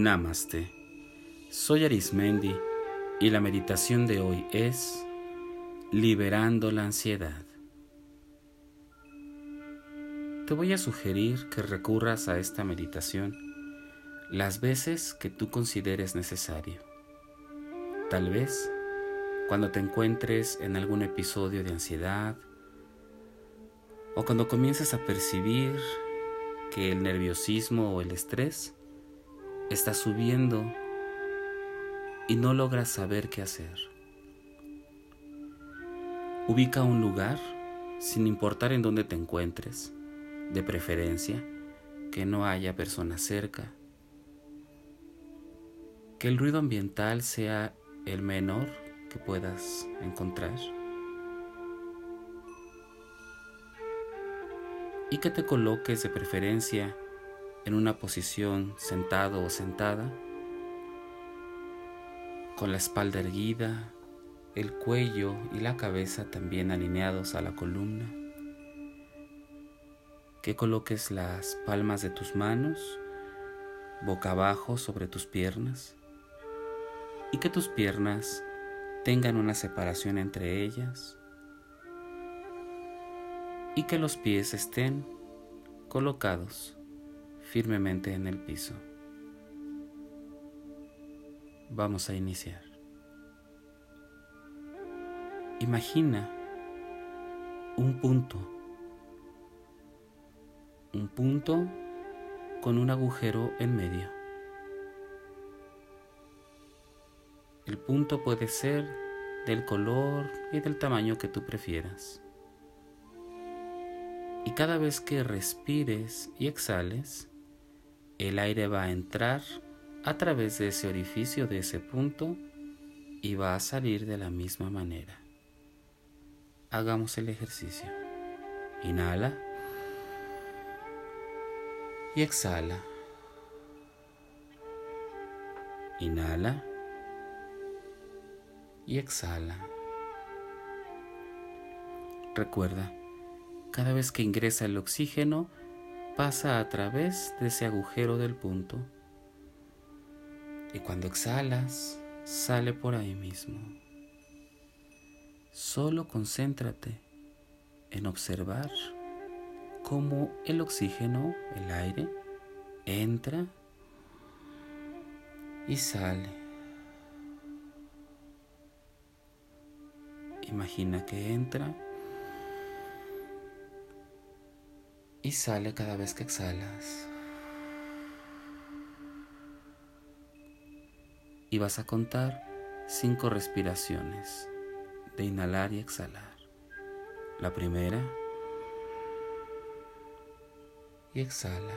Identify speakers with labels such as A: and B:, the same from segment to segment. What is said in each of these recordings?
A: Namaste. Soy Arismendi y la meditación de hoy es Liberando la ansiedad. Te voy a sugerir que recurras a esta meditación las veces que tú consideres necesario. Tal vez cuando te encuentres en algún episodio de ansiedad o cuando comiences a percibir que el nerviosismo o el estrés está subiendo y no logras saber qué hacer. Ubica un lugar, sin importar en dónde te encuentres, de preferencia que no haya personas cerca, que el ruido ambiental sea el menor que puedas encontrar y que te coloques de preferencia en una posición sentado o sentada, con la espalda erguida, el cuello y la cabeza también alineados a la columna. Que coloques las palmas de tus manos boca abajo sobre tus piernas y que tus piernas tengan una separación entre ellas y que los pies estén colocados firmemente en el piso. Vamos a iniciar. Imagina un punto, un punto con un agujero en medio. El punto puede ser del color y del tamaño que tú prefieras. Y cada vez que respires y exhales, el aire va a entrar a través de ese orificio, de ese punto, y va a salir de la misma manera. Hagamos el ejercicio. Inhala y exhala. Inhala y exhala. Recuerda, cada vez que ingresa el oxígeno, pasa a través de ese agujero del punto y cuando exhalas sale por ahí mismo. Solo concéntrate en observar cómo el oxígeno, el aire, entra y sale. Imagina que entra y sale cada vez que exhalas. Y vas a contar cinco respiraciones de inhalar y exhalar. La primera y exhala.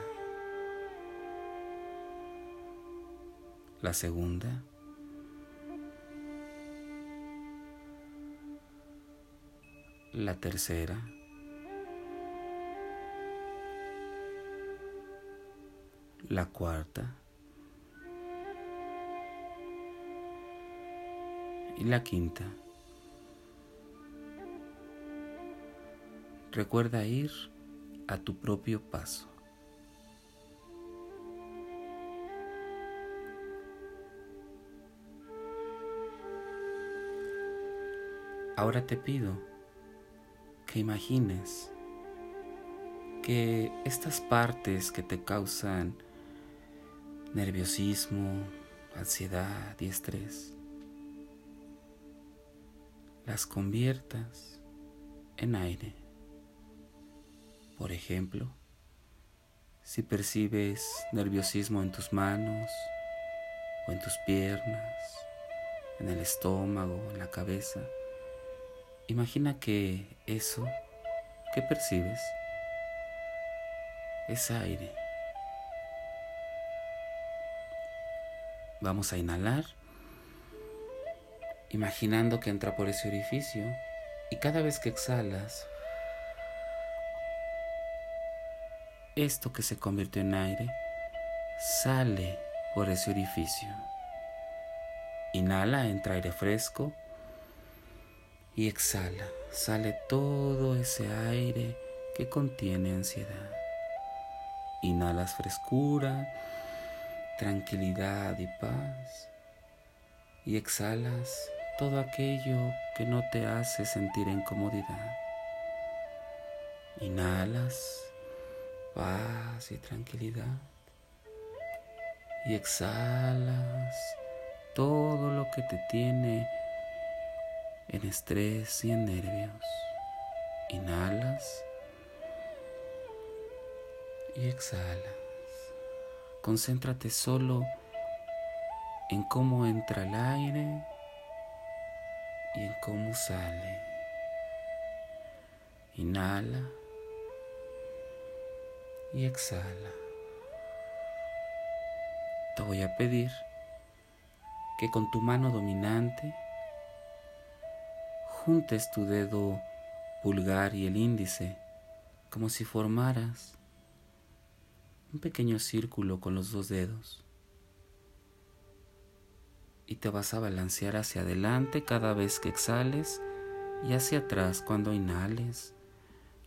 A: La segunda. La tercera. La cuarta y la quinta. Recuerda ir a tu propio paso. Ahora te pido que imagines que estas partes que te causan nerviosismo, ansiedad y estrés, las conviertas en aire. Por ejemplo, si percibes nerviosismo en tus manos o en tus piernas, en el estómago, en la cabeza, imagina que eso que percibes es aire. Vamos a inhalar, imaginando que entra por ese orificio y cada vez que exhalas, esto que se convirtió en aire sale por ese orificio. Inhala, entra aire fresco y exhala, sale todo ese aire que contiene ansiedad. Inhalas frescura tranquilidad y paz. Y exhalas todo aquello que no te hace sentir incomodidad. Inhalas paz y tranquilidad. Y exhalas todo lo que te tiene en estrés y en nervios. Inhalas y exhalas. Concéntrate solo en cómo entra el aire y en cómo sale. Inhala y exhala. Te voy a pedir que con tu mano dominante juntes tu dedo pulgar y el índice como si formaras un pequeño círculo con los dos dedos y te vas a balancear hacia adelante cada vez que exhales y hacia atrás cuando inhales,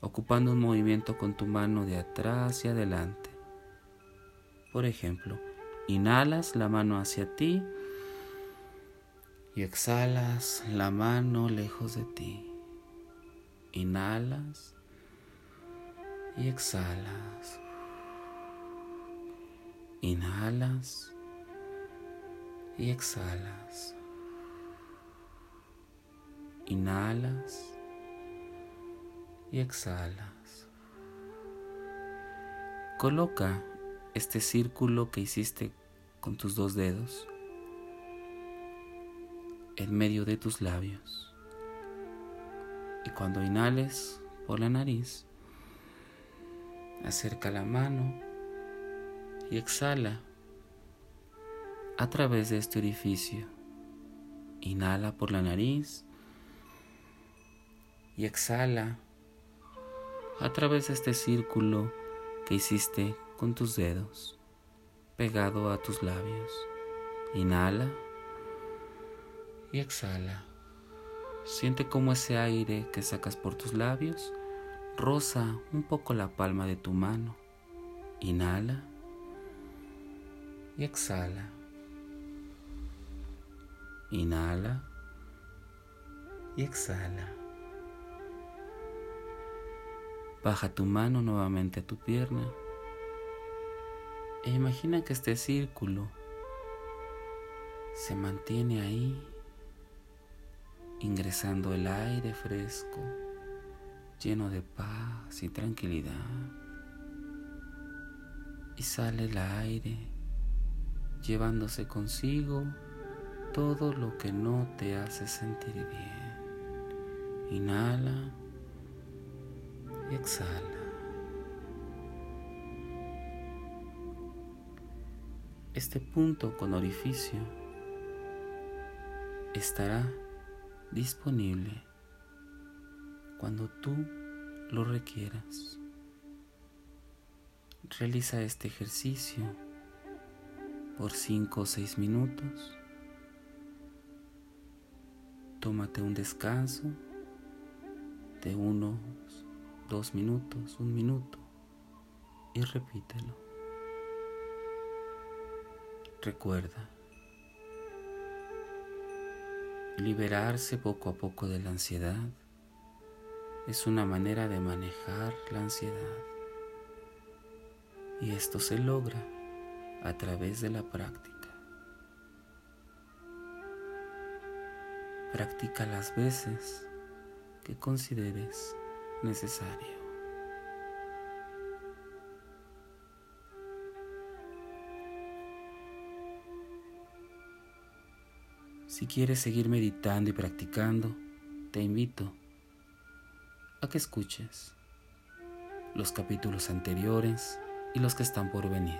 A: ocupando un movimiento con tu mano de atrás y adelante. Por ejemplo, inhalas la mano hacia ti y exhalas la mano lejos de ti. Inhalas y exhalas. Inhalas y exhalas. Inhalas y exhalas. Coloca este círculo que hiciste con tus dos dedos en medio de tus labios. Y cuando inhales por la nariz, acerca la mano y exhala a través de este orificio. Inhala por la nariz y exhala a través de este círculo que hiciste con tus dedos pegado a tus labios. Inhala y exhala. Siente cómo ese aire que sacas por tus labios roza un poco la palma de tu mano. Inhala y exhala. Inhala y exhala. Baja tu mano nuevamente a tu pierna e imagina que este círculo se mantiene ahí, ingresando el aire fresco, lleno de paz y tranquilidad. Y sale el aire, llevándose consigo todo lo que no te hace sentir bien. Inhala y exhala. Este punto con orificio estará disponible cuando tú lo requieras. Realiza este ejercicio por 5 o 6 minutos Tómate un descanso de unos dos minutos, un minuto y repítelo. Recuerda, liberarse poco a poco de la ansiedad es una manera de manejar la ansiedad y esto se logra a través de la práctica. Practica las veces que consideres necesario. Si quieres seguir meditando y practicando, te invito a que escuches los capítulos anteriores y los que están por venir.